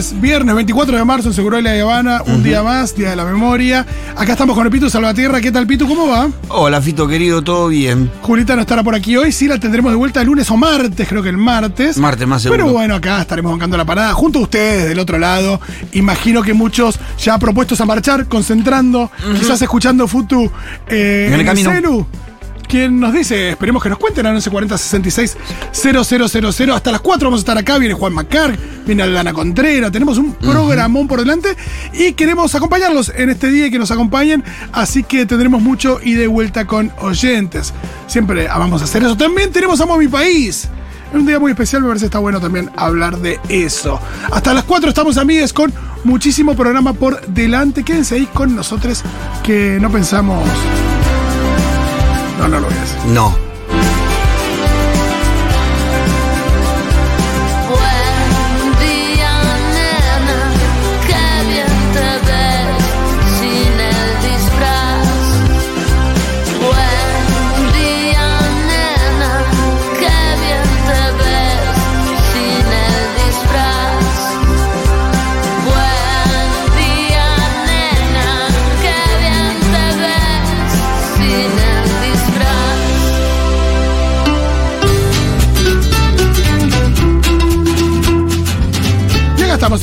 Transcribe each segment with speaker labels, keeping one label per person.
Speaker 1: viernes, viernes 24 de marzo en Seguro de la Habana, un día más, Día de la Memoria. Acá estamos con el Pitu Salvatierra. ¿Qué tal, Pitu? ¿Cómo va?
Speaker 2: Hola, Fito querido, ¿todo bien?
Speaker 1: Julita no estará por aquí hoy, sí la tendremos de vuelta el lunes o martes, creo que el martes.
Speaker 2: Martes más seguro.
Speaker 1: Pero bueno, acá estaremos bancando la parada, junto a ustedes del otro lado. Imagino que muchos ya propuestos a marchar, concentrando, quizás escuchando Futu eh,
Speaker 2: En el camino.
Speaker 1: celu. Quien nos dice, esperemos que nos cuenten a 1140 66 0000. Hasta las 4 vamos a estar acá. Viene Juan Macar, viene Aldana Contreras. Tenemos un programón por delante y queremos acompañarlos en este día y que nos acompañen. Así que tendremos mucho y de vuelta con oyentes. Siempre vamos a hacer eso. También tenemos Amo a mi país. Es un día muy especial, me parece que está bueno también hablar de eso. Hasta las 4 estamos amigues con muchísimo programa por delante. Quédense ahí con nosotros que no pensamos. No, no lo decir.
Speaker 2: No.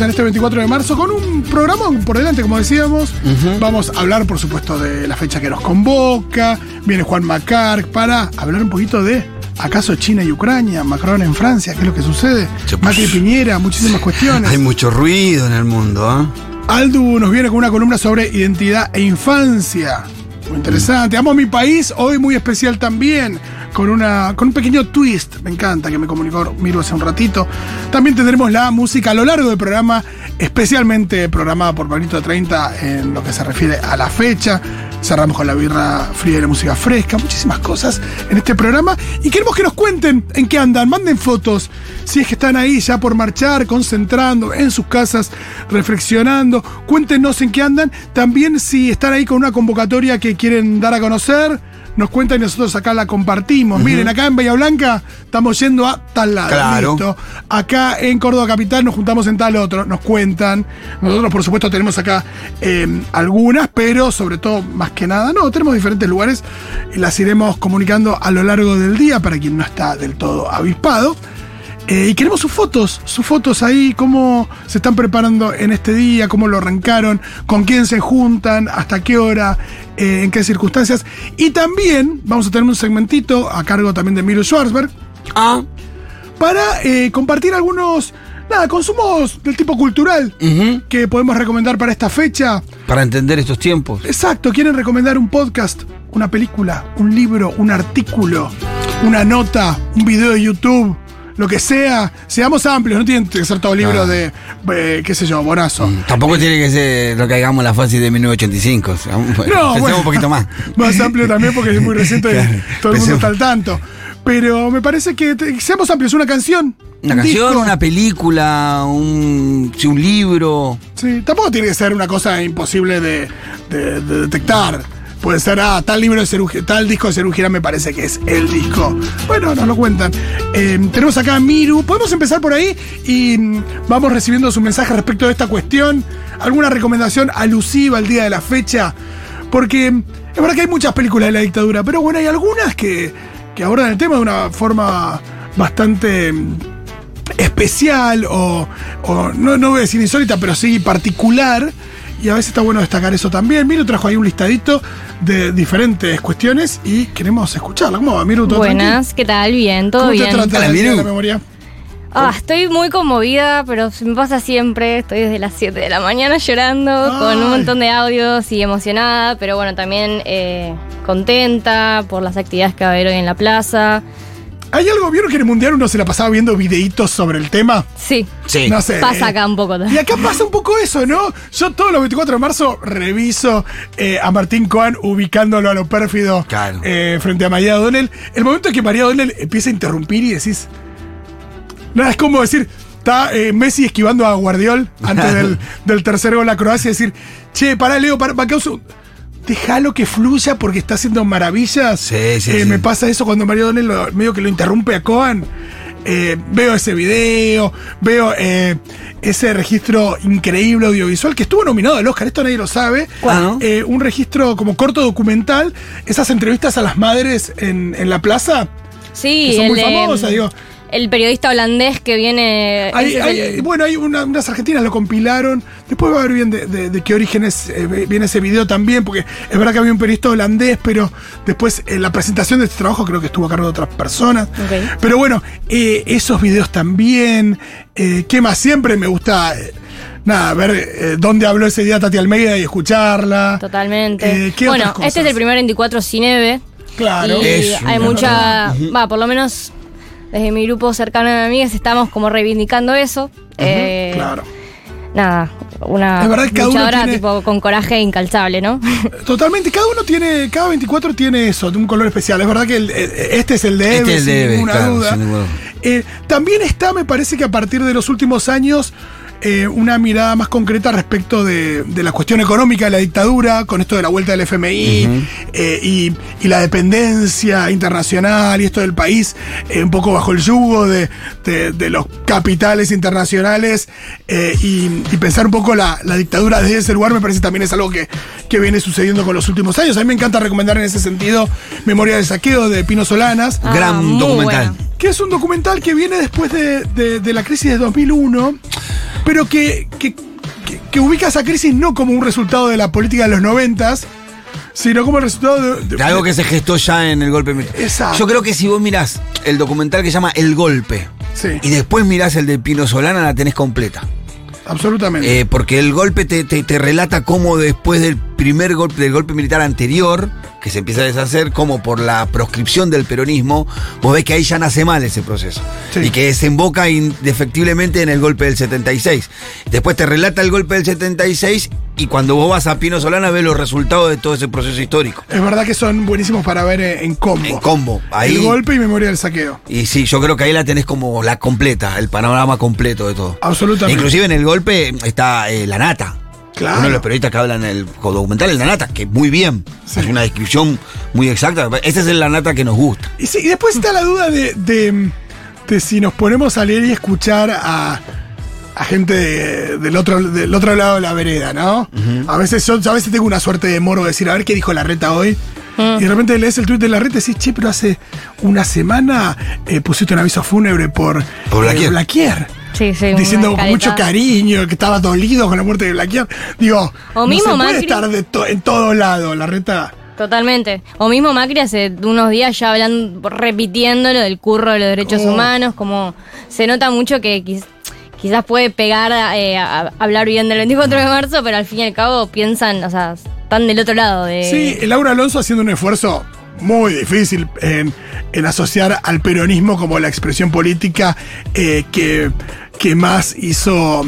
Speaker 1: En este 24 de marzo con un programa por delante, como decíamos. Vamos a hablar, por supuesto, de la fecha que nos convoca. Viene Juan Macar para hablar un poquito de acaso China y Ucrania, Macron en Francia, qué es lo que sucede.
Speaker 2: Sí,
Speaker 1: Macri
Speaker 2: pues.
Speaker 1: Piñera, muchísimas cuestiones.
Speaker 2: Hay mucho ruido en el mundo, ¿ah?
Speaker 1: Aldu nos viene con una columna sobre identidad e infancia. Muy interesante. Amo a mi país, hoy muy especial también, con, una, con un pequeño twist. Me encanta que me comunicó Miro hace un ratito. También tendremos la música a lo largo del programa, especialmente programada por Pablito 30 en lo que se refiere a la fecha. Cerramos con la birra fría y la música fresca, muchísimas cosas en este programa. Y queremos que nos cuenten en qué andan, manden fotos, si es que están ahí ya por marchar, concentrando en sus casas, reflexionando. Cuéntenos en qué andan. También si están ahí con una convocatoria que quieren dar a conocer, nos cuentan y nosotros acá la compartimos. Miren, acá en Bahía Blanca estamos yendo a tal lado.
Speaker 2: Claro.
Speaker 1: Listo. Acá en Córdoba Capital nos juntamos en tal otro, nos cuentan. Nosotros, por supuesto, tenemos acá eh, algunas, pero sobre todo, más que nada, no, tenemos diferentes lugares las iremos comunicando a lo largo del día para quien no está del todo avispado. Eh, y queremos sus fotos, sus fotos ahí, cómo se están preparando en este día, cómo lo arrancaron, con quién se juntan, hasta qué hora, eh, en qué circunstancias. Y también vamos a tener un segmentito a cargo también de Miro Schwarzberg,
Speaker 2: Ah.
Speaker 1: para eh, compartir algunos, nada, consumos del tipo cultural que podemos recomendar para esta fecha.
Speaker 2: Para entender estos tiempos.
Speaker 1: Exacto, quieren recomendar un podcast, una película, un libro, un artículo, una nota, un video de YouTube, lo que sea. Seamos amplios, no tienen que ser todo libro de, eh, qué sé yo, Bonazo.
Speaker 2: Tampoco tiene que ser lo que hagamos la fase de 1985. o sea,
Speaker 1: No,
Speaker 2: pensemos
Speaker 1: bueno,
Speaker 2: un poquito más.
Speaker 1: Más amplio también porque es muy reciente y todo el mundo está al tanto. Pero me parece que te- seamos amplios, una canción.
Speaker 2: Una
Speaker 1: un
Speaker 2: canción,
Speaker 1: disco.
Speaker 2: una película, un, un libro.
Speaker 1: Sí, tampoco tiene que ser una cosa imposible de, de- de detectar. Puede ser, ah, tal libro de tal disco de Cerú Girán me parece que es el disco. Bueno, nos lo cuentan. Eh, tenemos acá a Miru. Podemos empezar por ahí y mm, vamos recibiendo su mensaje respecto de esta cuestión. ¿Alguna recomendación alusiva al día de la fecha? Porque mm, es verdad que hay muchas películas de la dictadura, pero bueno, hay algunas que, que abordan el tema de una forma bastante mm, especial o, o no, no voy a decir insólita, pero sí particular. Y a veces está bueno destacar eso también. Miro trajo ahí un listadito de diferentes cuestiones y queremos escucharla. ¿Cómo va, Miro? ¿Todo
Speaker 3: Buenas, ¿qué tal? Bien, todo
Speaker 1: ¿Cómo
Speaker 3: bien.
Speaker 1: te día de
Speaker 2: Miru.
Speaker 1: la memoria?
Speaker 3: Ah, estoy muy conmovida, pero se me pasa siempre. Estoy desde las 7 de la mañana llorando, con un montón de audios y emocionada, pero bueno, también eh, contenta por las actividades que va a haber hoy en la plaza.
Speaker 1: ¿Hay algo? ¿Vieron que en el Mundial uno se la pasaba viendo videitos sobre el tema?
Speaker 3: Sí,
Speaker 2: Sí.
Speaker 1: No sé.
Speaker 3: pasa acá un poco
Speaker 1: Y acá pasa un poco eso, ¿no? Yo todos los 24 de marzo reviso eh, a Martín Cohen ubicándolo a lo pérfido
Speaker 2: Claro.
Speaker 1: eh, frente a María O'Donnell. El momento en que María O'Donnell empieza a interrumpir y decís. Nada, es como decir, está eh, Messi esquivando a Guardiol antes del, del tercer gol a Croacia y decir, che, pará, Leo, pará, pará, un- Déjalo que fluya porque está haciendo maravillas.
Speaker 2: Sí, sí,
Speaker 1: Eh,
Speaker 2: sí.
Speaker 1: Me pasa eso cuando María O'Donnell lo- medio que lo interrumpe a Cohen. eh, veo ese video, veo eh, ese registro increíble audiovisual que estuvo nominado al Oscar, esto nadie lo sabe. Un registro como corto documental, esas entrevistas a las madres en, en la plaza,
Speaker 3: Sí,
Speaker 1: que son
Speaker 3: el,
Speaker 1: muy
Speaker 3: de-
Speaker 1: famosas, digo.
Speaker 3: El periodista holandés que viene.
Speaker 1: Hay-
Speaker 3: es
Speaker 1: hay-
Speaker 3: el-
Speaker 1: bueno, hay una- unas argentinas lo compilaron. Después va a ver bien de, de- de qué orígenes eh, viene ese video también, porque es verdad que había un periodista holandés, pero después eh, la presentación de este trabajo creo que estuvo a cargo de otras personas. Pero bueno, eh, esos videos también. Eh, ¿Qué más? Siempre me gusta. eh, Nada, ver eh, dónde habló ese día Tati Almeida y escucharla.
Speaker 3: Totalmente.
Speaker 1: Eh, ¿qué
Speaker 3: bueno,
Speaker 1: otras cosas?
Speaker 3: este es el primer 24 Cineve.
Speaker 1: Claro.
Speaker 3: Y
Speaker 2: Es
Speaker 3: hay mucha. Va, por lo menos desde mi grupo cercano de amigas estamos como reivindicando eso. Eh,
Speaker 1: Claro.
Speaker 3: Nada, una
Speaker 1: Es verdad que cada uno
Speaker 3: luchadora
Speaker 1: tiene-
Speaker 3: tipo con coraje incalzable, ¿no?
Speaker 1: Totalmente, cada uno tiene, cada 24 tiene eso, de un color especial. Es verdad que el- este es el de
Speaker 2: Este
Speaker 1: Eve,
Speaker 2: es el de
Speaker 1: sin
Speaker 2: Eve,
Speaker 1: ninguna
Speaker 2: claro,
Speaker 1: duda.
Speaker 2: sin ninguna duda.
Speaker 1: Eh, también está, me parece que a partir de los últimos años, eh, una mirada más concreta respecto de, de la cuestión económica de la dictadura, con esto de la vuelta del FMI eh, y, y la dependencia internacional y esto del país, eh, un poco bajo el yugo de, de- de los capitales internacionales eh, y, y pensar un poco la, la dictadura desde ese lugar, me parece también es algo que, que viene sucediendo con los últimos años. A mí me encanta recomendar en ese sentido Memoria del Saqueo de Pino Solanas.
Speaker 3: Ah,
Speaker 2: Gran documental.
Speaker 3: buena.
Speaker 1: Que es un documental que viene después de, de- de la crisis de 2001, pero que, que, que- que ubica esa crisis no como un resultado de la política de los noventas, sino como el resultado de, de-
Speaker 2: De algo que se gestó ya en el golpe militar.
Speaker 1: Exacto.
Speaker 2: Yo creo que si vos mirás el documental que se llama El Golpe
Speaker 1: Sí,
Speaker 2: y después mirás el de Pino Solana, la tenés completa.
Speaker 1: absolutamente.
Speaker 2: Eh, porque el golpe te, te- te relata cómo después del primer golpe, del golpe militar anterior, que se empieza a deshacer, como por la proscripción del peronismo, vos ves que ahí ya nace mal ese proceso.
Speaker 1: Sí.
Speaker 2: Y que desemboca indefectiblemente en el golpe del 76. Después te relata el golpe del 76 y cuando vos vas a Pino Solana ves los resultados de todo ese proceso histórico.
Speaker 1: es verdad que son buenísimos para ver en, en combo.
Speaker 2: En combo. Ahí,
Speaker 1: El golpe y Memoria del Saqueo.
Speaker 2: Y sí, yo creo que ahí la tenés como la completa, el panorama completo de todo.
Speaker 1: Absolutamente.
Speaker 2: Inclusive en el golpe está eh, la nata.
Speaker 1: Claro.
Speaker 2: Uno de los periodistas que hablan en el documental es la nata, que muy bien.
Speaker 1: Sí.
Speaker 2: Es una descripción muy exacta. Esa es la nata que nos gusta.
Speaker 1: Y, sí, y después está la duda de, de- de si nos ponemos a leer y escuchar a, a gente de- del, otro, del otro lado de la vereda, ¿no? A veces yo a veces tengo una suerte de moro de decir, a ver qué dijo la reta hoy. Y de repente lees el tuit de la reta y decís, che, pero hace una semana eh, pusiste un aviso fúnebre por,
Speaker 2: Por Blaquier.
Speaker 1: eh, Blaquier.
Speaker 3: Sí, sí. una
Speaker 1: Diciendo con mucho cariño que estaba dolido con la muerte de Blaquier. Digo,
Speaker 3: O
Speaker 1: no
Speaker 3: mismo
Speaker 1: se puede
Speaker 3: Macri.
Speaker 1: estar de to- en todo lado, la reta.
Speaker 3: Totalmente. O mismo Macri hace unos días ya hablan, repitiendo lo del curro de los derechos
Speaker 1: Oh.
Speaker 3: humanos, como se nota mucho que quiz- quizás puede pegar eh, a, a hablar bien del 24 de marzo, pero al fin y al cabo piensan, o sea, están del otro lado de...
Speaker 1: Sí, Laura Alonso haciendo un esfuerzo muy difícil en, en asociar al peronismo como la expresión política eh, que, que más hizo,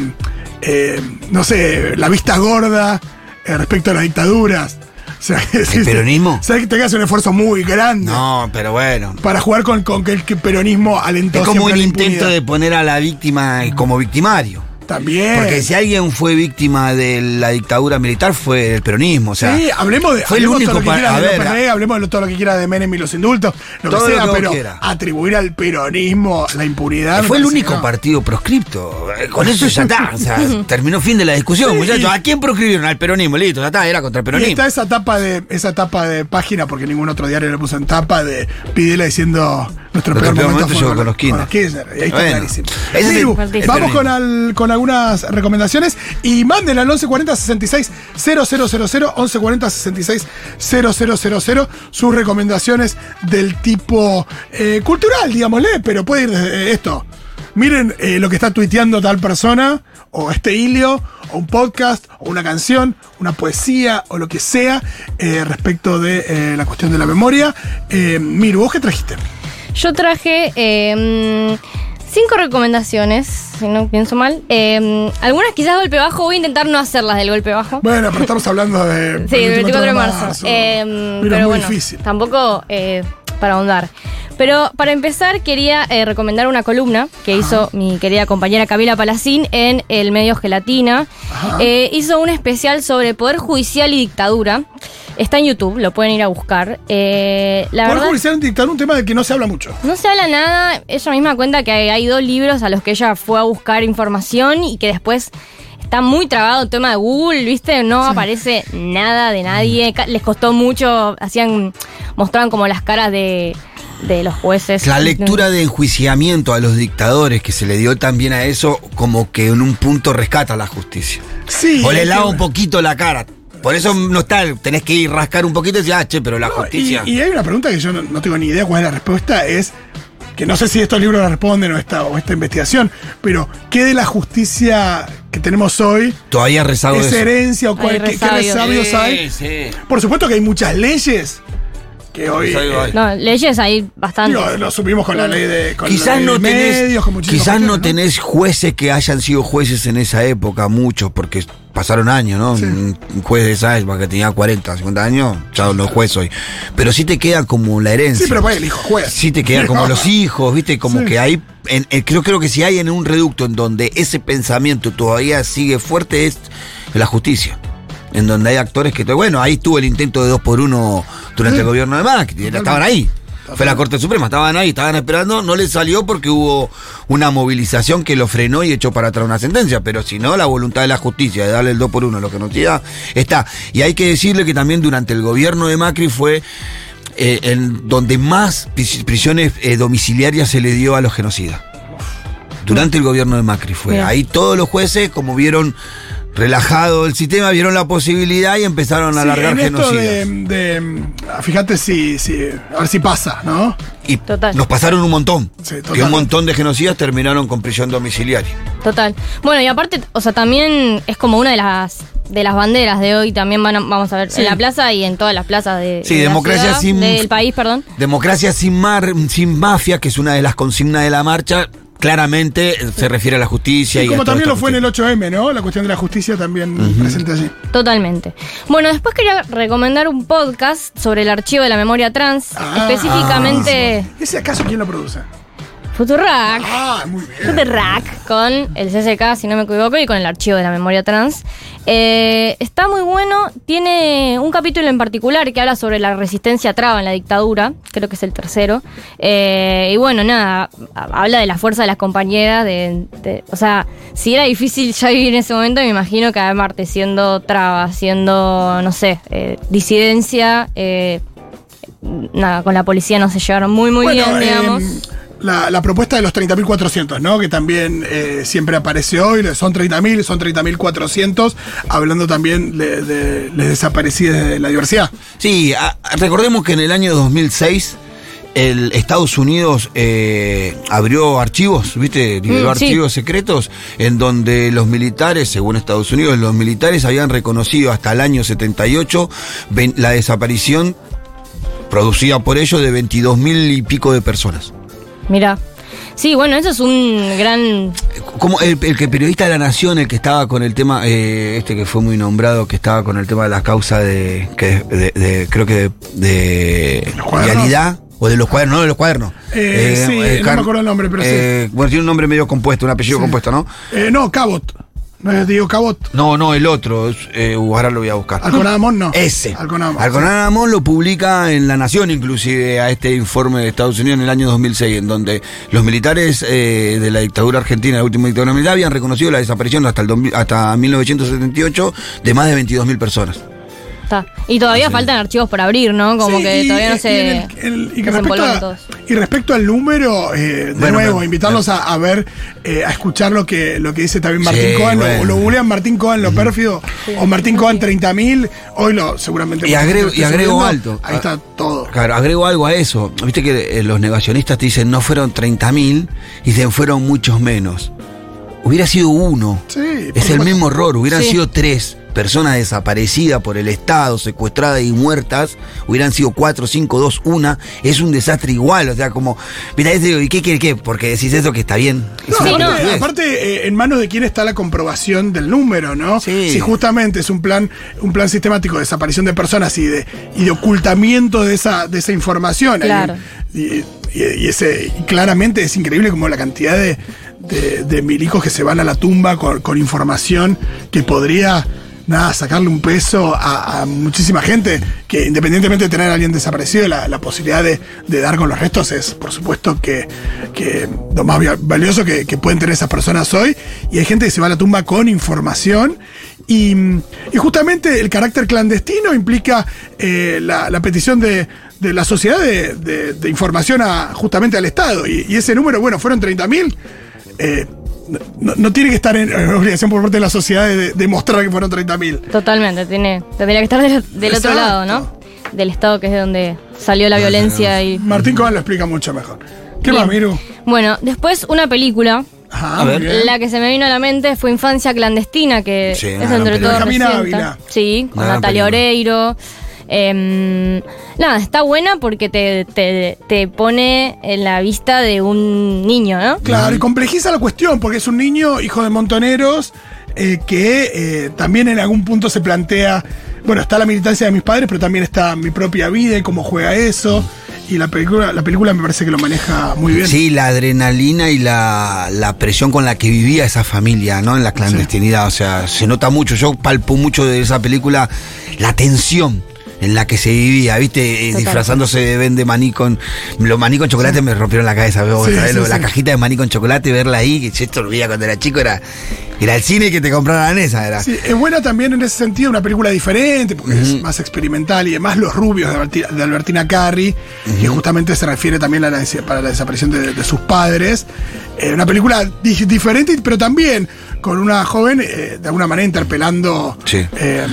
Speaker 1: eh, no sé, la vista gorda eh, respecto a las dictaduras. O sea,
Speaker 2: ¿El peronismo?
Speaker 1: Sea, que te hace un esfuerzo muy grande
Speaker 2: No, pero bueno.
Speaker 1: para jugar con, con que el peronismo alentó
Speaker 2: Es como un intento de poner a la víctima como victimario.
Speaker 1: También.
Speaker 2: Porque si alguien fue víctima de la dictadura militar fue el peronismo. O sea,
Speaker 1: sí, hablemos de,
Speaker 2: fue el
Speaker 1: hablemos todo
Speaker 2: único
Speaker 1: lo que quiera de hablemos de todo lo que quiera de Menem y los indultos, lo
Speaker 2: Todo
Speaker 1: que
Speaker 2: lo
Speaker 1: sea,
Speaker 2: que vos
Speaker 1: pero
Speaker 2: quieras.
Speaker 1: atribuir al peronismo la impunidad.
Speaker 2: Fue el único
Speaker 1: que no.
Speaker 2: partido proscripto. Eh, Con eso ya está. O sea, terminó fin de la discusión,
Speaker 1: Sí,
Speaker 2: muchachos.
Speaker 1: y-
Speaker 2: ¿A quién proscribieron? Al peronismo, listo, ya está, era contra el
Speaker 1: Y
Speaker 2: peronismo.
Speaker 1: está esa tapa de esa tapa de página porque ningún otro diario le puso en tapa de Pidela diciendo nuestro
Speaker 2: Nuestro
Speaker 1: peor,
Speaker 2: peor
Speaker 1: momento,
Speaker 2: momento
Speaker 1: fue
Speaker 2: llegó con los Kirchner.
Speaker 1: Y ahí está
Speaker 2: Bueno,
Speaker 1: clarísimo.
Speaker 2: ese es el-
Speaker 1: Miru,
Speaker 2: el
Speaker 1: vamos con, al- con algunas recomendaciones y manden al 1140 66 000 1140 66 000 sus recomendaciones del tipo eh, cultural, digámosle, pero puede ir desde esto. Miren eh, lo que está tuiteando tal persona, o este hilio, o un podcast, o una canción, una poesía, o lo que sea, eh, respecto de la cuestión de la memoria. Miru, ¿vos qué trajiste?
Speaker 3: Yo traje cinco recomendaciones, si no pienso mal. Eh, algunas quizás golpe bajo, voy a intentar no hacerlas del golpe bajo.
Speaker 1: Bueno, pero estamos hablando de.
Speaker 3: Sí, el 24 de marzo. Eh,
Speaker 1: Mira,
Speaker 3: pero
Speaker 1: es muy
Speaker 3: bueno,
Speaker 1: difícil.
Speaker 3: tampoco eh, para ahondar. Pero para empezar quería eh, recomendar una columna que hizo mi querida compañera Camila Palacín en el medio Gelatina. Eh, hizo un especial sobre Poder Judicial y Dictadura. Está en YouTube, lo pueden ir a buscar. Eh, la
Speaker 1: Poder
Speaker 3: verdad,
Speaker 1: judicial en dictadura, un tema del que no se habla mucho.
Speaker 3: no se habla nada. Ella misma cuenta que hay, hay dos libros a los que ella fue a buscar información y que después está muy trabado el tema de Google, ¿viste? No aparece nada de nadie. Les costó mucho, hacían, mostraban como las caras de, de los jueces.
Speaker 2: La lectura de enjuiciamiento a los dictadores que se le dio también a eso, como que en un punto rescata la justicia.
Speaker 1: Sí.
Speaker 2: O le lava un poquito la cara. Por eso no está, tenés que ir rascar un poquito y decir, ah, che, pero la
Speaker 1: No,
Speaker 2: justicia.
Speaker 1: Y, y hay una pregunta que yo no, no tengo ni idea cuál es la respuesta, es que no sé si estos libros la responden o esta, o esta investigación, pero ¿qué de la justicia que tenemos hoy
Speaker 2: Todavía rezago
Speaker 1: es
Speaker 2: eso.
Speaker 1: herencia o cuál-
Speaker 3: Hay
Speaker 1: qué, qué
Speaker 3: resabios.
Speaker 1: resabios
Speaker 2: Sí,
Speaker 1: hay?
Speaker 2: sí.
Speaker 1: Por supuesto que hay muchas leyes que hoy...
Speaker 2: Hay.
Speaker 1: eh,
Speaker 3: No, leyes hay bastantes.
Speaker 1: digo, lo supimos con la ley de... Con la
Speaker 2: Quizás
Speaker 1: ley
Speaker 2: no
Speaker 1: de
Speaker 2: tenés,
Speaker 1: medios, con muchísimas
Speaker 2: quizás no tenés jueces que hayan sido jueces en esa época, muchos, porque pasaron años, ¿no?
Speaker 1: Sí.
Speaker 2: Un juez de esa época que tenía 40, 50 años, ya no es juez hoy. Pero sí te queda como la herencia.
Speaker 1: Sí, pero pues el hijo juez.
Speaker 2: Sí te queda como los hijos, ¿viste? Como
Speaker 1: Sí.
Speaker 2: que hay. En, en- creo, creo que si hay en un reducto en donde ese pensamiento todavía sigue fuerte es la justicia. En donde hay actores que. Bueno, ahí estuvo el intento de dos por uno durante el gobierno de Macri. Estaban ahí. Fue la Corte Suprema, estaban ahí, estaban esperando, no les salió porque hubo una movilización que lo frenó y echó para atrás una sentencia, pero si no, la voluntad de la justicia de darle el 2 por 1 lo que nos está. Y hay que decirle que también durante el gobierno de Macri fue eh, en donde más pris- prisiones eh, domiciliarias se le dio a los genocidas. Durante el gobierno de Macri fue. Ahí todos los jueces, como vieron relajado el sistema, vieron la posibilidad y empezaron a
Speaker 1: Sí,
Speaker 2: alargar
Speaker 1: en esto
Speaker 2: genocidas.
Speaker 1: de, de- fíjate si, si, a ver si pasa, ¿no?
Speaker 2: Y
Speaker 3: Total.
Speaker 2: nos pasaron un montón.
Speaker 1: Sí,
Speaker 2: que un montón de genocidas terminaron con prisión domiciliaria.
Speaker 3: Total. Bueno, y aparte, o sea, también es como una de las de las banderas de hoy, también van a- vamos a ver
Speaker 1: Sí.
Speaker 3: en la plaza y en todas las plazas de,
Speaker 2: Sí,
Speaker 3: de la
Speaker 2: democracia
Speaker 3: ciudad,
Speaker 2: sin-
Speaker 3: del país, perdón.
Speaker 2: Democracia sin, mar, sin mafia, que es una de las consignas de la marcha, claramente se refiere a la justicia.
Speaker 1: Y
Speaker 2: y
Speaker 1: como también lo fue en el
Speaker 2: cuestión.
Speaker 1: 8M, ¿no? La cuestión de la justicia también presente allí.
Speaker 3: Totalmente. Bueno, después quería recomendar un podcast sobre el archivo de la memoria trans,
Speaker 1: Ah.
Speaker 3: específicamente
Speaker 1: ¿Ese acaso quién lo produce?
Speaker 3: Futurock.
Speaker 1: Ah, muy bien.
Speaker 3: Futurock con el CCK, si no me equivoco, y con el archivo de la memoria trans. Eh, está muy bueno. Tiene un capítulo en particular que habla sobre la resistencia traba en la dictadura. Creo que es el tercero. Eh, y bueno, nada, ha- habla de la fuerza de las compañeras. De, de- o sea, si era difícil ya vivir en ese momento, me imagino que además siendo traba, siendo, no sé, eh, disidencia. eh, nada, con la policía no se llevaron muy, muy
Speaker 1: Bueno,
Speaker 3: bien, digamos.
Speaker 1: La, la propuesta de los 30.400, ¿no? Que también eh, siempre aparece hoy, son 30.000, son 30.400, hablando también de, de les desaparecidos de la diversidad.
Speaker 2: Sí, a- recordemos que en el año 2006 el Estados Unidos eh, abrió archivos, ¿viste? Liberó
Speaker 3: Mm, sí.
Speaker 2: archivos secretos en donde los militares, según Estados Unidos, los militares habían reconocido hasta el año 78 ven- la desaparición producida por ellos de 22 mil y pico de personas.
Speaker 3: Mira. Sí, bueno, eso es un gran.
Speaker 2: Como el, el que periodista de la Nación, el que estaba con el tema, eh, este que fue muy nombrado, que estaba con el tema de la causa de, que, de, de- creo que de, de
Speaker 1: ¿Los cuadernos?
Speaker 2: realidad, o de los cuadernos, no de los cuadernos.
Speaker 1: Eh, sí, no
Speaker 2: Car-
Speaker 1: me acuerdo el nombre, pero sí.
Speaker 2: eh, Bueno, tiene un nombre medio compuesto, un apellido
Speaker 1: Sí.
Speaker 2: compuesto, ¿no?
Speaker 1: Eh, no, Cabot. No es Diego Cabot.
Speaker 2: No, no, el otro, es, eh, uh, ahora lo voy a buscar.
Speaker 1: Alconadamón no.
Speaker 2: Ese.
Speaker 1: Alconadamón.
Speaker 2: Alconadamón lo publica en La Nación, inclusive, a este informe de Estados Unidos en el año 2006, en donde los militares eh, de la dictadura argentina, la última dictadura militar, habían reconocido la desaparición hasta, el 2000 hasta 1978 de más de 22.000 personas.
Speaker 3: Está. Y todavía faltan archivos por abrir, ¿no? Como
Speaker 1: Sí,
Speaker 3: que
Speaker 1: y-
Speaker 3: todavía no
Speaker 1: y
Speaker 3: se.
Speaker 1: en el- el- y, que respecto
Speaker 3: desempolvan
Speaker 1: a,
Speaker 3: todos.
Speaker 1: y respecto al número, eh, de
Speaker 2: Bueno,
Speaker 1: nuevo,
Speaker 2: pero-
Speaker 1: invitarlos a, a ver, eh, a escuchar lo que, lo que dice también Martín
Speaker 2: Sí,
Speaker 1: Cohen,
Speaker 2: bueno.
Speaker 1: o lo googlean Martín Cohen, lo pérfido, o Martín Cohen 30.000, hoy lo seguramente.
Speaker 2: Y agrego-
Speaker 1: lo
Speaker 2: y agrego alto.
Speaker 1: Ahí está todo.
Speaker 2: Claro, agrego algo a eso. Viste que eh, los negacionistas te dicen no fueron 30.000 y dicen fueron muchos menos. Hubiera sido uno.
Speaker 1: Sí,
Speaker 2: es el mismo error. Hubieran
Speaker 3: Sí.
Speaker 2: sido tres personas desaparecidas por el Estado, secuestradas y muertas. Hubieran sido cuatro, cinco, dos, una. Es un desastre igual. O sea, como. Mira, ¿y qué quiere qué? Porque decís eso que está bien. Es
Speaker 1: No,
Speaker 3: Sí, no.
Speaker 1: aparte,
Speaker 2: pelotudez.
Speaker 1: aparte, eh, en manos de quién está la comprobación del número, ¿no?
Speaker 2: Sí.
Speaker 1: Si justamente es un plan, un plan sistemático de desaparición de personas y de, y de ocultamiento de esa, de esa información.
Speaker 3: Claro.
Speaker 1: Y, y- y ese, y claramente es increíble como la cantidad de, de, de milicos que se van a la tumba con, con información que podría nada, sacarle un peso a, muchísima gente, que independientemente de tener a alguien desaparecido, la, posibilidad de, de dar con los restos es, por supuesto, que, que lo más valioso que, que pueden tener esas personas hoy. Y hay gente que se va a la tumba con información. Y, y justamente el carácter clandestino implica eh, la, petición de, de la sociedad de, de- información a, justamente al Estado. Y, y ese número, bueno, fueron 30.000. Eh, no, no tiene que estar en, obligación por parte de la sociedad de demostrar que fueron 30.000.
Speaker 3: Totalmente, tiene, tendría que estar del, del otro lado, ¿no? Del Estado, que es de donde salió la violencia y.
Speaker 1: Martín Coban lo explica mucho mejor. ¿Qué
Speaker 3: Bien.
Speaker 1: más, Miru?
Speaker 3: Bueno, después una película.
Speaker 1: Ajá,
Speaker 2: A ver.
Speaker 3: La que se me vino a la mente fue Infancia Clandestina, que
Speaker 2: Sí,
Speaker 3: es entre
Speaker 2: película.
Speaker 3: todo
Speaker 1: Benjamín
Speaker 3: reciente.
Speaker 1: Ávila.
Speaker 3: Sí, con Natalia
Speaker 2: película.
Speaker 3: Oreiro. Em, nada, está buena porque te, te, te pone en la vista de un niño, ¿no?
Speaker 1: Claro, y complejiza la cuestión, porque es un niño, hijo de montoneros, eh, que eh, también en algún punto se plantea, bueno, está la militancia de mis padres, pero también está mi propia vida y cómo juega eso. Y la película, la película me parece que lo maneja muy bien.
Speaker 2: Sí, la adrenalina y la, la presión con la que vivía esa familia, ¿no? En la clandestinidad. O sea, se nota mucho. Yo palpo mucho de esa película la tensión en la que se vivía, ¿viste? Eh,
Speaker 3: Total.
Speaker 2: Disfrazándose de vende maní con. Los maní con chocolate me rompieron la cabeza, veo, La
Speaker 1: sí.
Speaker 2: cajita de maní con chocolate, verla ahí, que yo esto lo veía cuando era chico, era, era el cine que te compraran esa, era.
Speaker 1: Sí, es buena también en ese sentido, una película diferente, porque es más experimental y además Los Rubios de Albertina, de Albertina Carri, que justamente se refiere también a la, para la desaparición de, de sus padres. Eh, una película di- diferente, pero también con una joven, eh, de alguna manera interpelando
Speaker 2: Sí.
Speaker 1: eh,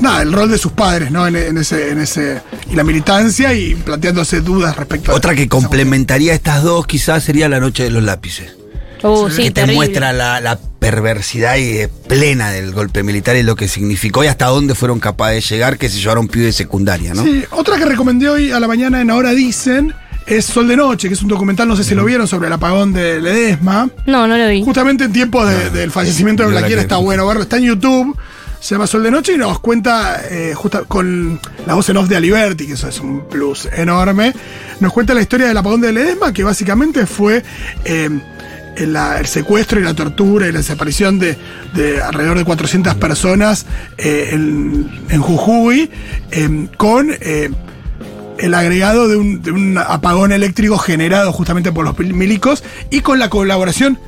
Speaker 1: nada, el rol de sus padres, ¿no? En, en ese, en ese, y la militancia y planteándose dudas respecto a
Speaker 2: Otra que complementaría estas dos quizás sería La Noche de los Lápices.
Speaker 3: Uh, sí,
Speaker 2: que te
Speaker 3: terrible.
Speaker 2: muestra la, la perversidad y plena del golpe militar y lo que significó y hasta dónde fueron capaces de llegar que se llevaron pibe de secundaria, ¿no?
Speaker 1: Sí, otra que recomendé hoy a la mañana en Ahora Dicen es Sol de Noche, que es un documental, no sé si lo vieron, sobre el apagón de Ledesma.
Speaker 3: No, no lo vi.
Speaker 1: Justamente en tiempos de- del fallecimiento de
Speaker 2: Yo la
Speaker 1: Blaquiera
Speaker 2: que-
Speaker 1: está bueno verlo. Está en YouTube, se llama Sol de Noche y nos cuenta, eh, justa- con la voz en off de Aliberti, que eso es un plus enorme, nos cuenta la historia del apagón de Ledesma, que básicamente fue eh, el, secuestro y la tortura y la desaparición de, de alrededor de 400 personas eh, en, Jujuy, eh, con... eh, el agregado de un apagón eléctrico generado justamente por los milicos y con la colaboración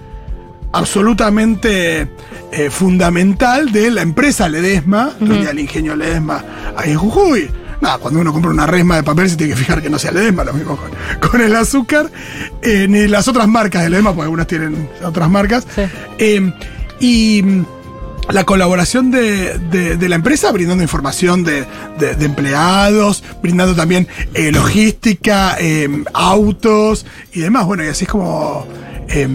Speaker 1: absolutamente eh, fundamental de la empresa Ledesma, dueña del ingenio Ledesma ahí en Jujuy. Nada, cuando uno compra una resma de papel se tiene que fijar que no sea Ledesma, lo mismo con, con el azúcar, eh, ni las otras marcas de Ledesma, porque algunas tienen otras marcas.
Speaker 3: Sí.
Speaker 1: Eh, y mm, la colaboración de, de- de la empresa brindando información de, de- de empleados, brindando también eh, logística, eh, autos y demás. Bueno, y así es como eh,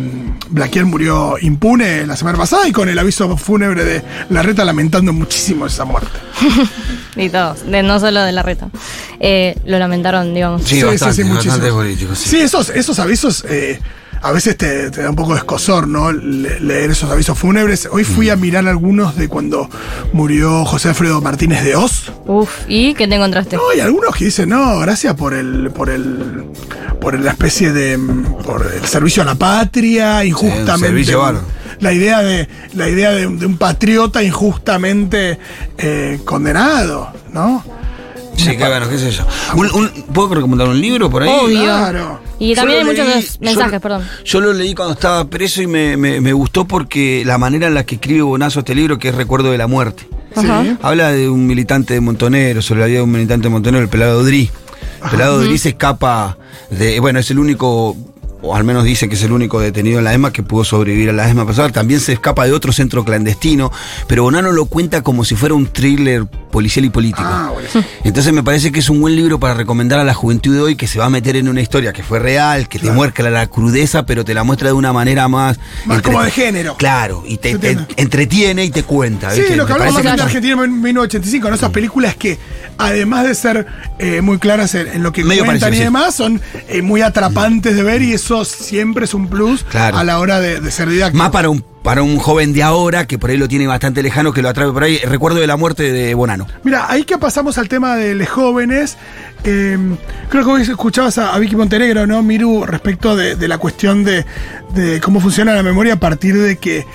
Speaker 1: Blaquier murió impune la semana pasada y con el aviso fúnebre de la reta lamentando muchísimo esa muerte.
Speaker 3: Y todos, de, no solo de la reta. Eh, lo lamentaron, digamos.
Speaker 2: Sí,
Speaker 1: Sí, sí,
Speaker 2: bastante,
Speaker 1: sí, muchísimo.
Speaker 2: bastante político, sí.
Speaker 1: Sí, esos, esos avisos eh, a veces te, te da un poco de escosor, ¿no? Le- leer esos avisos fúnebres. Hoy fui a mirar algunos de cuando murió José Alfredo Martínez de Oz.
Speaker 3: Uf, ¿y qué te encontraste?
Speaker 1: No, hay algunos que dicen, no, gracias por el, por el, por la especie de, mm, por el servicio a la patria, injustamente.
Speaker 2: servicio bárbaro.
Speaker 1: la idea de, la idea de, un- de un patriota injustamente eh, condenado, ¿no?
Speaker 2: Sí, qué bueno, qué sé yo. Un- un- ¿Puedo recomendar un libro por ahí?
Speaker 3: Obvio.
Speaker 1: Claro.
Speaker 3: Y también hay muchos
Speaker 2: leí-
Speaker 3: mensajes,
Speaker 2: yo-
Speaker 3: perdón.
Speaker 2: Yo lo leí cuando estaba preso y me, me- me gustó porque la manera en la que escribe Bonazo este libro, que es Recuerdo de la Muerte.
Speaker 1: Sí.
Speaker 2: Habla de un militante de Montonero, sobre la vida de un militante de Montonero, el pelado Odrí. El pelado Odrí se escapa de. Bueno, es el único, o al menos dice que es el único detenido en la ESMA que pudo sobrevivir a la ESMA pasada. También se escapa de otro centro clandestino, pero Bonano lo cuenta como si fuera un thriller policial y político.
Speaker 1: Ah, bueno.
Speaker 2: Entonces me parece que es un buen libro para recomendar a la juventud de hoy que se va a meter en una historia que fue real, que te muestra la crudeza, pero te la muestra de una manera más...
Speaker 1: Más
Speaker 2: entre-
Speaker 1: como de género.
Speaker 2: Claro, y te, entretiene y te cuenta.
Speaker 1: Sí,
Speaker 2: ¿viste?
Speaker 1: lo que hablamos de
Speaker 2: que-
Speaker 1: Argentina en 1985, ¿no? Esas películas que, además de ser eh, muy claras en, en lo que
Speaker 2: Medio
Speaker 1: cuentan
Speaker 2: parecido,
Speaker 1: y
Speaker 2: sí.
Speaker 1: demás, son eh, muy atrapantes de ver y eso siempre es un plus
Speaker 2: Claro.
Speaker 1: a la hora de, de ser didáctico.
Speaker 2: Más para un, para un joven de ahora, que por ahí lo tiene bastante lejano, que lo atrae por ahí. Recuerdo de la muerte de Bonano.
Speaker 1: Mira, ahí que pasamos al tema de los jóvenes, eh, creo que hoy escuchabas a, a Vicky Montenegro, ¿no, Miru, respecto de, de la cuestión de, de cómo funciona la memoria a partir de que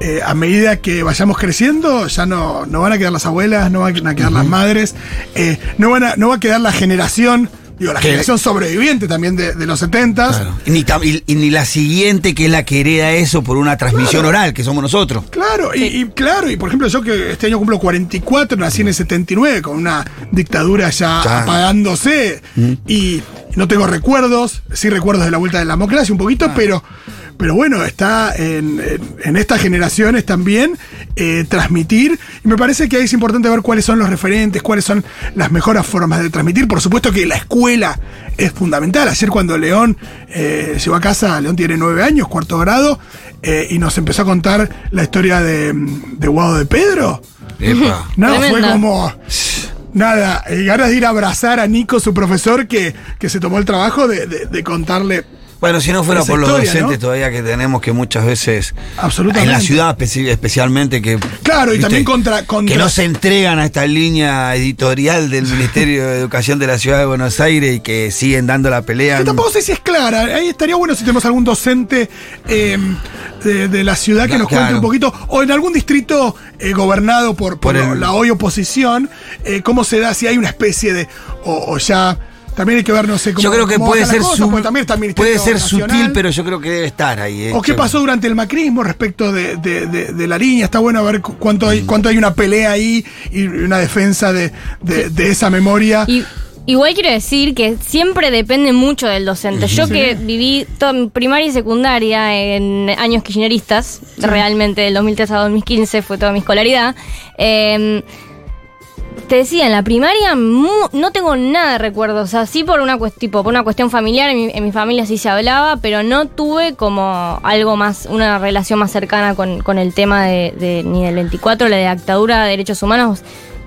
Speaker 1: eh, a medida que vayamos creciendo, ya no, no van a quedar las abuelas, no van a quedar las madres, eh, no, van a, no va a quedar la generación, digo, la
Speaker 2: Que-
Speaker 1: generación sobreviviente también de, de los 70
Speaker 2: Claro. Y, ni, tam- y- y ni la siguiente que es la que hereda eso por una transmisión oral, que somos nosotros.
Speaker 1: Claro, y, y claro, y por ejemplo, yo que este año cumplo 44, nací en el 79, con una dictadura ya
Speaker 2: Claro.
Speaker 1: apagándose, y no tengo recuerdos, sí recuerdos de la vuelta de la democracia un poquito, pero, pero bueno, está en, en- en estas generaciones también eh, transmitir, y me parece que ahí es importante ver cuáles son los referentes, cuáles son las mejores formas de transmitir. Por supuesto que la escuela es fundamental. Ayer cuando León eh, llegó a casa, León tiene nueve años, cuarto grado, eh, y nos empezó a contar la historia de, de Guado de Pedro.
Speaker 2: Epa.
Speaker 1: No, fue como. Nada, y ganas de ir a abrazar a Nico, su profesor, que, que se tomó el trabajo de, de- de contarle.
Speaker 2: Bueno, si no fuera por los
Speaker 1: historia,
Speaker 2: docentes
Speaker 1: ¿no?
Speaker 2: todavía que tenemos que muchas veces
Speaker 1: Absolutamente.
Speaker 2: en la ciudad especi- especialmente que
Speaker 1: Claro, y también contra- contra-
Speaker 2: que no se entregan a esta línea editorial del Ministerio de Educación de la Ciudad de Buenos Aires y que siguen dando la pelea.
Speaker 1: Que tampoco sé si es clara. Ahí estaría bueno si tenemos algún docente eh, de, de la ciudad que nos cuente un poquito, o en algún distrito eh, gobernado por, por
Speaker 2: Por el-
Speaker 1: la hoy oposición, eh, cómo se da, si hay una especie de. O, o ya. También hay que ver, no sé cómo.
Speaker 2: yo creo que
Speaker 1: cómo
Speaker 2: puede ser,
Speaker 1: porque también está el Ministerio
Speaker 2: puede ser
Speaker 1: Nacional.
Speaker 2: sutil, pero yo creo que debe estar ahí. eh.
Speaker 1: ¿O qué
Speaker 2: Yo-
Speaker 1: pasó durante el macrismo respecto de, de- de- de la línea? Está bueno ver cu- cuánto
Speaker 2: Mm.
Speaker 1: hay, cuánto hay una pelea ahí y una defensa de, de- de esa memoria.
Speaker 3: Y, igual quiero decir que siempre depende mucho del docente. Yo que viví toda mi primaria y secundaria en años kirchneristas, realmente del 2003 a 2015 fue toda mi escolaridad. eh, te decía, en la primaria mu- no tengo nada de recuerdos. O sea, sí por una, tipo, por una cuestión familiar, en mi, en mi familia sí se hablaba, pero no tuve como algo más, una relación más cercana con, con el tema de, de- ni del 24, la de dictadura de derechos humanos.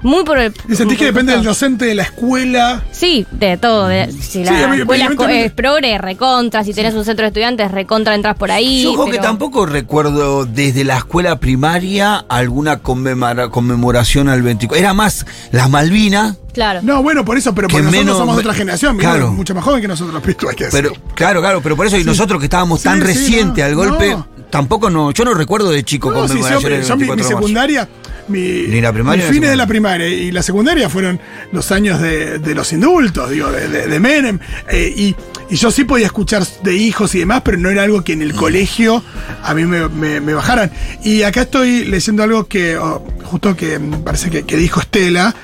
Speaker 3: Muy por el.
Speaker 1: ¿Y sentís que depende del docente de la escuela?
Speaker 3: Sí, de todo. de- si la
Speaker 1: Sí,
Speaker 3: escuela es progre, recontra. Si tenés un centro de estudiantes, recontra entras por ahí.
Speaker 2: Yo creo que tampoco recuerdo desde la escuela primaria alguna conmemora- conmemoración al 24. Era más las Malvinas,
Speaker 3: Claro.
Speaker 1: No, bueno, por eso, pero
Speaker 2: Que
Speaker 1: porque nosotros
Speaker 2: menos-
Speaker 1: somos de otra generación,
Speaker 2: Claro.
Speaker 1: mucho más joven que nosotros, hay que decir.
Speaker 2: pero claro, claro, pero por eso, y nosotros que estábamos
Speaker 1: Sí,
Speaker 2: tan
Speaker 1: sí,
Speaker 2: reciente
Speaker 1: no,
Speaker 2: al golpe,
Speaker 1: no.
Speaker 2: tampoco no, yo no recuerdo de chico
Speaker 1: No, sí,
Speaker 2: conmemoraciones
Speaker 1: yo, yo mi,
Speaker 2: 24
Speaker 1: mi secundaria, mi,
Speaker 2: Ni la primaria
Speaker 1: mis
Speaker 2: ni la
Speaker 1: fines de la primaria y la secundaria fueron los años de, de los indultos, digo, de, de- de Menem. eh, y, y yo sí podía escuchar de hijos y demás, pero no era algo que
Speaker 2: Mm.
Speaker 1: en el colegio a mí me, me- me bajaran. Y acá estoy leyendo algo que, oh, justo que me parece que, que dijo Estela,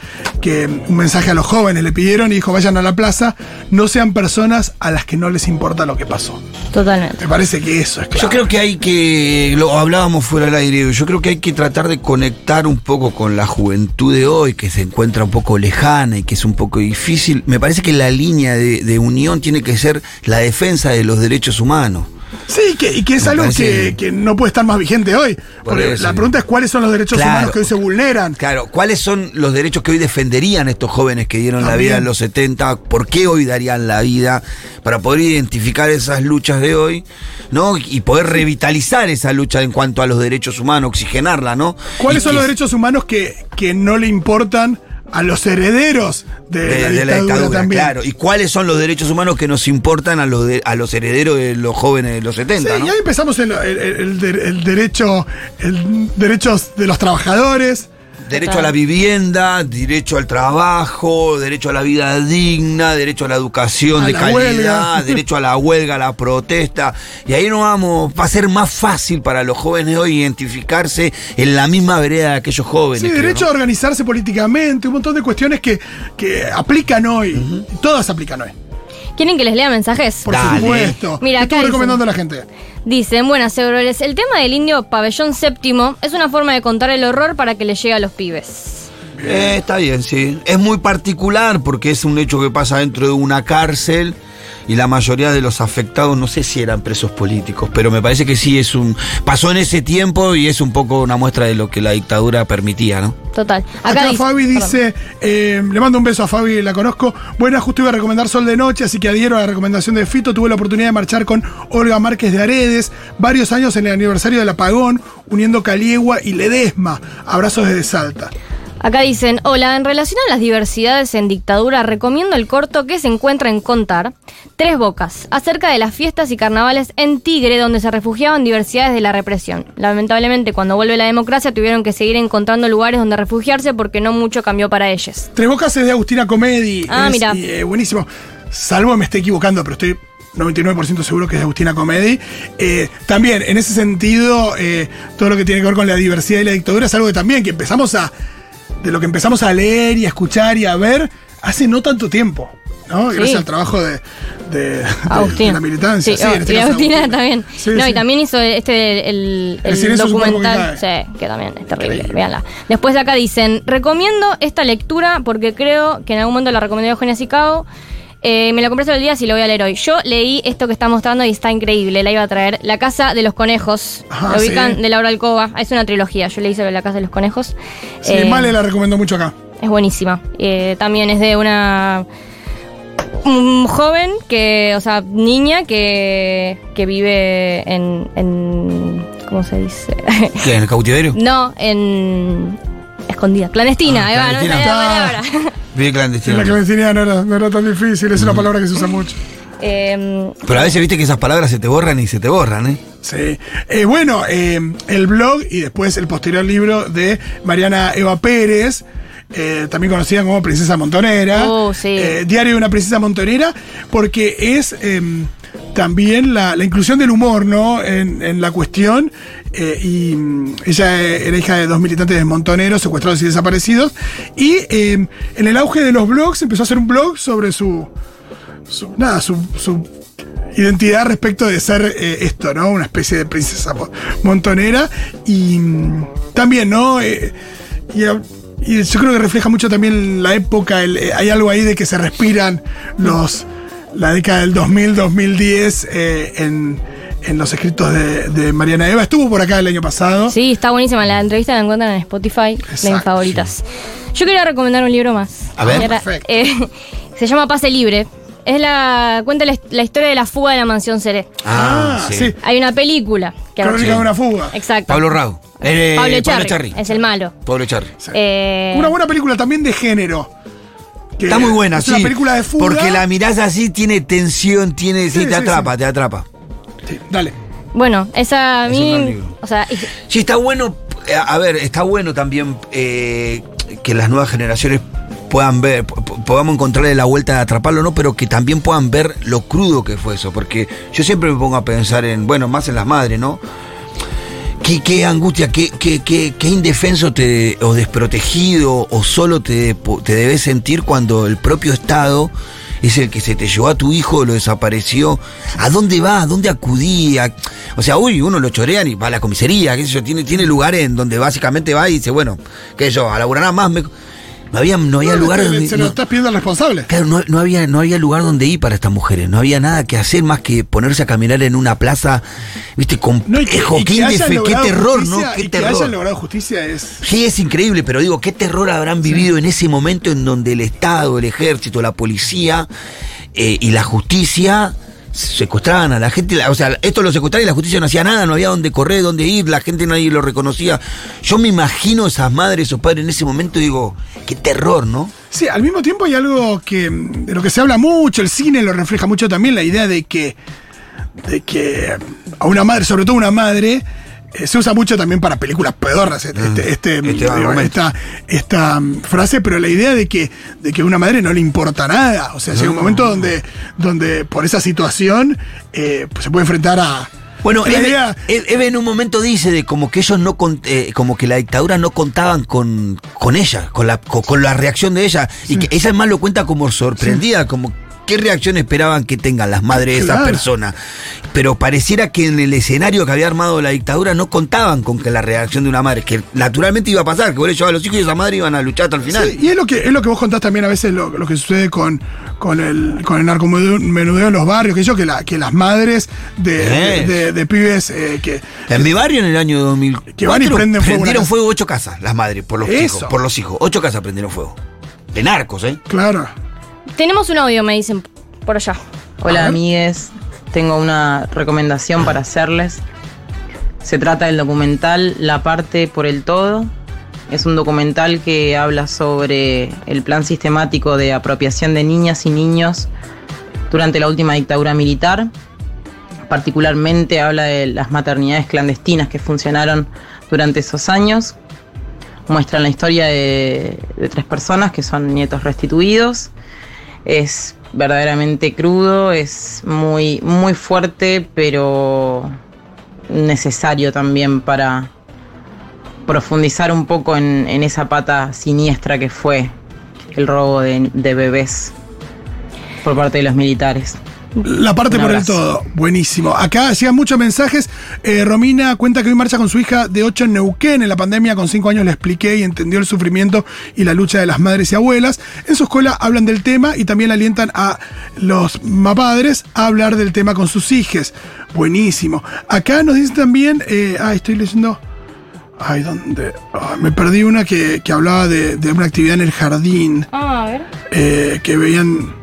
Speaker 1: que un mensaje a los jóvenes le pidieron y dijo, vayan a la plaza, no sean personas a las que no les importa lo que pasó.
Speaker 3: Totalmente.
Speaker 1: Me parece que eso es claro.
Speaker 2: Yo creo que hay que, lo hablábamos fuera del aire, yo creo que hay que tratar de conectar un poco con la juventud de hoy, que se encuentra un poco lejana y que es un poco difícil. Me parece que la línea de, de unión tiene que ser la defensa de los derechos humanos.
Speaker 1: Sí, que, y que es
Speaker 2: Me
Speaker 1: algo
Speaker 2: parece-
Speaker 1: que, que no puede estar más vigente hoy. Porque
Speaker 2: eso.
Speaker 1: la pregunta es cuáles son los derechos
Speaker 2: Claro.
Speaker 1: humanos que hoy se vulneran.
Speaker 2: Claro, ¿cuáles son los derechos que hoy defenderían estos jóvenes que dieron la vida en los 70? ¿Por qué hoy darían la vida? Para poder identificar esas luchas de hoy, ¿no? Y poder revitalizar esa lucha en cuanto a los derechos humanos, oxigenarla, ¿no?
Speaker 1: ¿Cuáles
Speaker 2: Y
Speaker 1: son
Speaker 2: que-
Speaker 1: los derechos humanos que, que no le importan a los herederos de,
Speaker 2: de,
Speaker 1: la,
Speaker 2: de
Speaker 1: dictadura también?
Speaker 2: claro. ¿Y cuáles son los derechos humanos que nos importan a los, de- a los herederos de los jóvenes de los 70?
Speaker 1: Sí,
Speaker 2: ¿no?
Speaker 1: y ahí empezamos el, el- el el derecho, el derechos de los trabajadores.
Speaker 2: Derecho a la vivienda, derecho al trabajo, derecho a la vida digna, derecho a la educación
Speaker 1: A
Speaker 2: de
Speaker 1: la
Speaker 2: calidad,
Speaker 1: huelga.
Speaker 2: derecho a la huelga, a la protesta. Y ahí no vamos, va a ser más fácil para los jóvenes hoy identificarse en la misma vereda de aquellos jóvenes.
Speaker 1: Sí,
Speaker 2: creo,
Speaker 1: derecho
Speaker 2: ¿no?
Speaker 1: a organizarse políticamente, un montón de cuestiones que, que aplican hoy. Todas aplican hoy,
Speaker 3: ¿Quieren que les lea mensajes?
Speaker 1: por
Speaker 2: Dale.
Speaker 1: supuesto.
Speaker 3: Mira,
Speaker 1: ¿Qué
Speaker 3: acá
Speaker 1: estuvo
Speaker 3: dicen-
Speaker 1: recomendando a la gente?
Speaker 3: Dicen, buenas Euroles, el tema del indio pabellón séptimo es una forma de contar el horror para que le llegue a los pibes.
Speaker 2: Eh, está bien, sí. Es muy particular porque es un hecho que pasa dentro de una cárcel y la mayoría de los afectados no sé si eran presos políticos, pero me parece que sí es un pasó en ese tiempo y es un poco una muestra de lo que la dictadura permitía, ¿no?
Speaker 3: Total.
Speaker 1: Acá,
Speaker 3: dice-
Speaker 1: Fabi dice, eh, le mando un beso a Fabi, la conozco. Buena, justo iba a recomendar Sol de Noche, así que adhiero a la recomendación de Fito. Tuve la oportunidad de marchar con Olga Márquez de Aredes, varios años en el aniversario del apagón, uniendo Caliegua y Ledesma. Abrazos desde Salta.
Speaker 3: Acá dicen, hola, en relación a las diversidades en dictadura, recomiendo el corto que se encuentra en Contar, Tres Bocas, acerca de las fiestas y carnavales en Tigre, donde se refugiaban diversidades de la represión. Lamentablemente, cuando vuelve la democracia, tuvieron que seguir encontrando lugares donde refugiarse porque no mucho cambió para ellos.
Speaker 1: Tres Bocas es de Agustina Comedi.
Speaker 3: Ah,
Speaker 1: es,
Speaker 3: mira.
Speaker 1: eh, buenísimo. Salvo me esté equivocando, pero estoy 99% seguro que es de Agustina Comedi. Eh, también, en ese sentido, eh, todo lo que tiene que ver con la diversidad y la dictadura es algo que también, que empezamos a. de lo que empezamos a leer y a escuchar y a ver hace no tanto tiempo. ¿no? Gracias
Speaker 3: Sí.
Speaker 1: al trabajo de, de- de-
Speaker 3: Agustín.
Speaker 1: de la militancia.
Speaker 3: Sí,
Speaker 1: Sí,
Speaker 3: oh,
Speaker 1: en este
Speaker 3: y
Speaker 1: caso
Speaker 3: Agustina
Speaker 1: Agustina.
Speaker 3: también. No, y también hizo este el, documental.
Speaker 1: cae.
Speaker 3: Sí, que también es terrible. Véanla. Después de acá dicen, recomiendo esta lectura porque creo que en algún momento la recomendó Eugenia Sicao. Eh, me la compré solo el día y lo voy a leer hoy. Yo leí esto que está mostrando y está increíble. La iba a traer. La Casa de los Conejos. ¿Lo ubican?
Speaker 1: sí.
Speaker 3: De Laura Alcoba. Es una trilogía. Yo leí sobre La Casa de los Conejos.
Speaker 1: Sí,
Speaker 3: Eh,
Speaker 1: Male la recomiendo mucho acá.
Speaker 3: es buenísima. Eh, también es de una un joven que, o sea, niña que, que vive en, en ¿cómo se dice?
Speaker 2: ¿Qué? ¿En el cautiverio?
Speaker 3: no, en escondida, clandestina,
Speaker 2: Ah,
Speaker 3: ahí va, no sé la
Speaker 1: clandestina.
Speaker 3: palabra.
Speaker 1: La clandestinidad no era, no era tan difícil, es una palabra que se usa mucho.
Speaker 3: Eh,
Speaker 2: Pero a veces viste que esas palabras se te borran y se te borran, ¿eh?
Speaker 1: Sí. Eh, bueno, eh, el blog y después el posterior libro de Mariana Eva Pérez, eh, también conocida como Princesa Montonera.
Speaker 3: Oh, sí.
Speaker 1: Eh, Diario de una Princesa Montonera, porque es eh, también la, la inclusión del humor, ¿no? En, en la cuestión. eh, y mm, ella era hija de dos militantes montoneros secuestrados y desaparecidos. Y eh, en el auge de los blogs empezó a hacer un blog sobre su. su- nada, su, su identidad respecto de ser eh, esto, ¿no? Una especie de princesa mo- montonera. Y mm, también, ¿no? Eh, y, y yo creo que refleja mucho también la época. el- eh, hay algo ahí de que se respiran los la década del 2000-2010 eh, en, en los escritos de, de Mariana Eva. Estuvo por acá el año pasado.
Speaker 3: sí, está buenísima. La entrevista la encuentran en Spotify, de mis
Speaker 1: Exacto.
Speaker 3: favoritas. Yo quería recomendar un libro más.
Speaker 2: A ver.
Speaker 1: Perfecto.
Speaker 3: eh, se llama Pase Libre. Es la cuenta la, la historia de la fuga de la mansión Seré.
Speaker 1: Ah, sí.
Speaker 3: Hay una película que
Speaker 1: Crónica de una fuga.
Speaker 3: Exacto.
Speaker 2: Pablo Rago. Eh,
Speaker 3: Pablo
Speaker 2: Pablo
Speaker 3: Echarri,
Speaker 2: Echarri.
Speaker 3: Es el malo.
Speaker 2: Pablo Echarri.
Speaker 1: Sí.
Speaker 3: Eh,
Speaker 1: Una buena película también de género. que
Speaker 2: Está muy buena,
Speaker 1: es
Speaker 2: sí.
Speaker 1: una película de fuga.
Speaker 2: Porque la mirás así, tiene tensión, tiene. Sí,
Speaker 1: Sí,
Speaker 2: te
Speaker 1: sí,
Speaker 2: atrapa,
Speaker 1: sí.
Speaker 2: te atrapa.
Speaker 1: Sí, dale.
Speaker 3: Bueno, esa a
Speaker 2: Es un gran
Speaker 3: mí. O sea, y-
Speaker 2: Sí, está bueno. eh, A ver, está bueno también eh, que las nuevas generaciones puedan ver, po- po- podamos encontrarle la vuelta de atraparlo, ¿no? Pero que también puedan ver lo crudo que fue eso. Porque yo siempre me pongo a pensar en, bueno, más en las madres, ¿no? Qué, qué angustia, qué, qué, qué, indefenso te, o desprotegido o solo te, te debes sentir cuando el propio Estado es el que se te llevó a tu hijo, lo desapareció. ¿A dónde va? ¿A dónde acudía? O sea, uy, uno lo chorean y va a la comisaría, qué sé yo, tiene, tiene lugares en donde básicamente va y dice, bueno, qué sé yo, a laburar más. me- No había, no había
Speaker 1: No,
Speaker 2: lugar
Speaker 1: se-
Speaker 2: donde.
Speaker 1: Se lo
Speaker 2: no-
Speaker 1: estás pidiendo al responsable.
Speaker 2: Claro, no, no había, no había lugar donde ir para estas mujeres, no había nada que hacer más que ponerse a caminar en una plaza, viste,
Speaker 1: No, y que-
Speaker 2: complejo,
Speaker 1: y
Speaker 2: qué,
Speaker 1: que
Speaker 2: terror,
Speaker 1: justicia-
Speaker 2: ¿no? Qué
Speaker 1: y que hayan
Speaker 2: terror.
Speaker 1: logrado justicia es.
Speaker 2: Sí, es increíble, pero digo, ¿qué terror habrán vivido en ese momento en donde el Estado, el ejército, la policía eh, y la justicia secuestraban a la gente? O sea, esto lo secuestraban y la justicia no hacía nada, no había dónde correr, dónde ir, la gente nadie lo reconocía. Yo me imagino esas madres, esos padres en ese momento digo, qué terror, ¿no?
Speaker 1: Sí, al mismo tiempo hay algo que de lo que se habla mucho, el cine lo refleja mucho también, la idea de que, de que a una madre, sobre todo una madre, se usa mucho también para películas pedorras este, este, este,
Speaker 2: Este
Speaker 1: digo,
Speaker 2: argumento.
Speaker 1: esta, esta mm, frase, pero la idea de que, de que a una madre no le importa nada. O sea, llega un momento donde, donde por esa situación eh, pues se puede enfrentar a.
Speaker 2: Bueno,
Speaker 1: la
Speaker 2: Eve,
Speaker 1: idea-
Speaker 2: Eve- en un momento dice de como que ellos no con- eh, como que la dictadura no contaban con, con ella, con la, con, con la reacción de ella. Y que ella más lo cuenta como sorprendida, como qué reacción esperaban que tengan las madres de esa
Speaker 1: Claro.
Speaker 2: persona. Pero pareciera que en el escenario que había armado la dictadura no contaban con que la reacción de una madre, que naturalmente iba a pasar, que vos le llevabas a los hijos y esa madre iban a luchar hasta el final.
Speaker 1: Sí, y es lo que es lo que vos contás también a veces lo, lo que sucede con, con el con el narcomenudeo en los barrios, que yo que la, que las madres de, de,
Speaker 2: Eh.
Speaker 1: de- de pibes eh, que
Speaker 2: En mi barrio en el año 2000
Speaker 1: Que van y prenden fuego
Speaker 2: prendieron fuego ocho casas, las madres, por los
Speaker 1: Eso.
Speaker 2: hijos, por los hijos. Ocho casas prendieron fuego. De narcos, ¿eh?
Speaker 1: claro.
Speaker 3: Tenemos un audio, me dicen por allá.
Speaker 4: Hola amigues, tengo una recomendación para hacerles. Se trata del documental La parte por el todo Es un documental que habla sobre el plan sistemático de apropiación de niñas y niños durante la última dictadura militar. Particularmente habla de las maternidades clandestinas que funcionaron durante esos años. Muestran la historia de, de tres personas que son nietos restituidos. Es verdaderamente crudo, es muy, muy fuerte, pero necesario también para profundizar un poco en, en esa pata siniestra que fue el robo de, de bebés por parte de los militares.
Speaker 1: La parte por el todo. Buenísimo. Acá llegan muchos mensajes. Eh, Romina cuenta que hoy marcha con su hija de 8 en Neuquén. En la pandemia, con 5 años, le expliqué y entendió el sufrimiento y la lucha de las madres y abuelas. En su escuela hablan del tema y también alientan a los mapadres a hablar del tema con sus hijas. Buenísimo. Acá nos dicen también. Eh, ah, estoy leyendo. Ay, ¿dónde? Me perdí una que, que hablaba de, de una actividad en el jardín
Speaker 3: Ah, a ver.
Speaker 1: eh, que veían.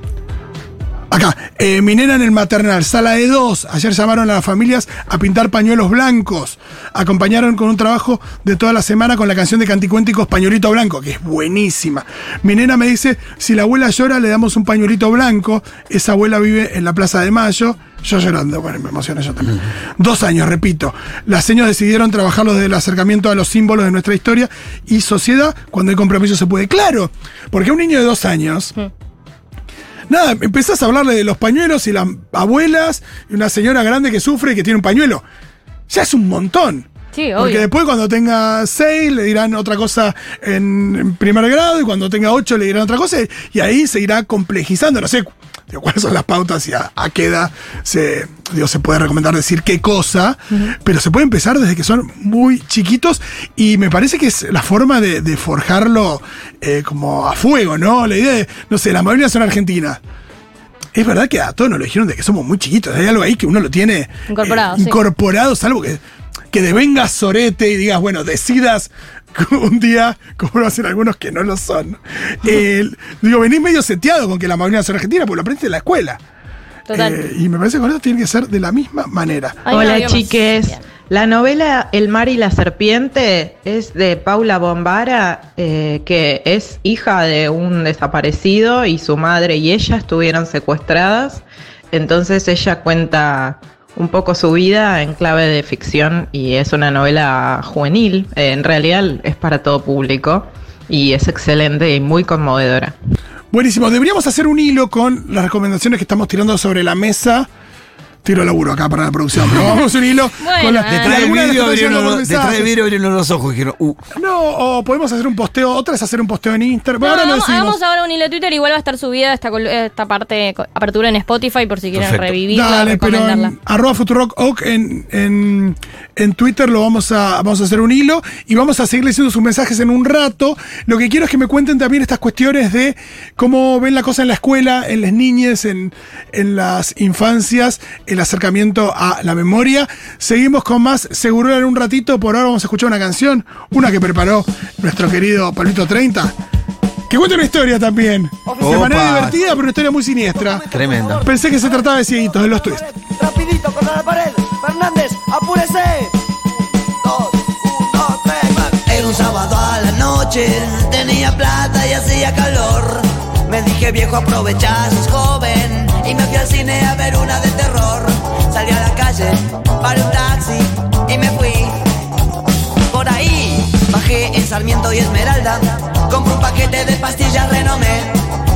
Speaker 1: Acá, eh, minera en el maternal, sala de dos. Ayer llamaron a las familias a pintar pañuelos blancos. Acompañaron con un trabajo de toda la semana con la canción de Canticuénticos Pañuelito Blanco, que es buenísima. Minera me dice: si la abuela llora, le damos un pañuelito blanco. Esa abuela vive en la Plaza de Mayo. Yo llorando, bueno, me emociona yo también. Dos años, repito. Las señas decidieron trabajarlo desde el acercamiento a los símbolos de nuestra historia y sociedad. Cuando hay compromiso se puede. Claro, porque un niño de dos años. Nada, empezás a hablarle de los pañuelos y las abuelas y una señora grande que sufre y que tiene un pañuelo. Ya es un montón.
Speaker 3: Sí,
Speaker 1: Porque después cuando tenga seis le dirán otra cosa en, en primer grado y cuando tenga ocho le dirán otra cosa y, ahí se irá complejizando. No sé digo, cuáles son las pautas y a, a qué edad se, digo, se puede recomendar decir qué cosa, pero se puede empezar desde que son muy chiquitos y me parece que es la forma de, de forjarlo eh, como a fuego, ¿no? La idea de, no sé, las mayorías son argentinas. Es verdad que a todos nos lo dijeron de que somos muy chiquitos. Hay algo ahí que uno lo tiene
Speaker 3: Incorporado,
Speaker 1: eh,
Speaker 3: sí.
Speaker 1: incorporado, salvo que, que devengas sorete y digas, bueno, decidas un día, como lo hacen algunos que no lo son. Eh, digo, venís medio seteado con que la mayoría son argentinas, porque lo aprendiste en la escuela.
Speaker 3: Total.
Speaker 1: Eh, y me parece que con eso tiene que ser de la misma manera.
Speaker 3: Ay,
Speaker 5: Hola chiques.
Speaker 3: bien.
Speaker 5: La novela El mar y la serpiente es de Paula Bombara, eh, que es hija de un desaparecido y su madre y ella estuvieron secuestradas. Entonces ella cuenta un poco su vida en clave de ficción y es una novela juvenil. Eh, en realidad es para todo público y es excelente y muy conmovedora.
Speaker 1: Buenísimo. Deberíamos hacer un hilo con las recomendaciones que estamos tirando sobre la mesa. Tiro laburo acá para la producción, pero vamos a hacer un hilo
Speaker 3: Bueno,
Speaker 1: con la,
Speaker 2: Detrás del vidrio abrieron los- ojos y dijeron, uh,
Speaker 1: No, o podemos hacer un posteo, otra es hacer un posteo en Instagram.
Speaker 3: No,
Speaker 1: Bueno, ahora
Speaker 3: hagamos,
Speaker 1: decimos.
Speaker 3: hagamos ahora un hilo de Twitter, igual va a estar subida esta, esta parte, apertura en Spotify por si quieren
Speaker 2: Perfecto.
Speaker 3: revivirla,
Speaker 1: Dale, pero en arroba Futurock Oak en, en, en Twitter lo vamos a, vamos a hacer un hilo y vamos a seguir leyendo sus mensajes en un rato. Lo que quiero es que me cuenten también estas cuestiones de cómo ven la cosa en la escuela, en las niñas, en, en las infancias, el acercamiento a la memoria. Seguimos con más Seguro en un ratito. Por ahora vamos a escuchar una canción, una que preparó nuestro querido Pablito 30. Que cuenta una historia también. De manera divertida, pero una historia muy siniestra.
Speaker 2: tremenda.
Speaker 1: Pensé que se trataba de cieguitos, de los twists.
Speaker 6: Rapidito contra la pared. Fernández, apúrese. Dos, uno, tres. Era un sábado a la noche, tenía plata y hacía calor. Me dije viejo aprovechá, sos joven y me fui al cine a ver una de terror. Calle, paré un taxi y me fui. Por ahí bajé en Sarmiento y Esmeralda, compré un paquete de pastillas renomé.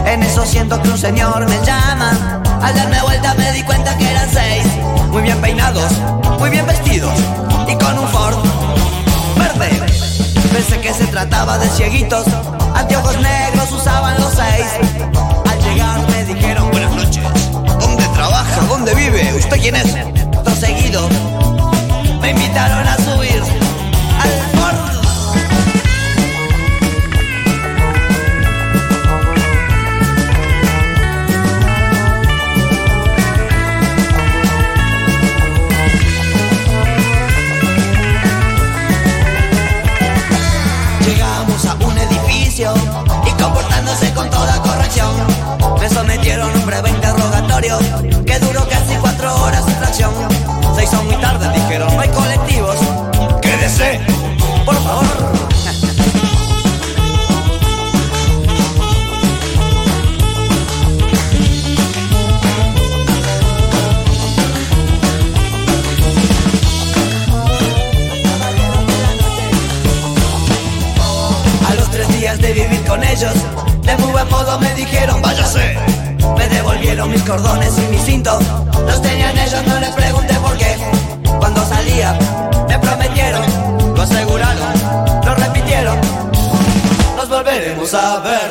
Speaker 6: En eso siento que un señor me llama. Al darme vuelta me di cuenta que eran seis. Muy bien peinados, muy bien vestidos y con un Ford verde. Pensé que se trataba de cieguitos, anteojos negros usaban los seis. Al llegar me dijeron buenas noches. ¿Dónde trabaja? ¿Dónde vive? ¿Usted quién es? Dos seguidos me invitaron a subir al Ford. Llegamos a un edificio y comportándose con toda corrección. Me sometieron a un breve interrogatorio que duró casi cuatro horas sin fracción pero no hay colectivos. ¡Quédese! Por favor. de vivir con ellos. De muy buen modo me dijeron, váyase. Me devolvieron mis cordones y mi cinto. Los tenían ellos, no les pregunté. Volveremos a ver.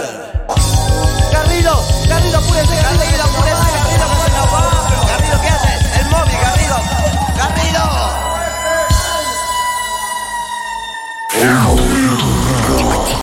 Speaker 6: Garrido, Garrido, apúrese, Garrido, apúrese, Garrido, que se nos va. Garrido, ¿qué haces? El móvil, Garrido. Garrido.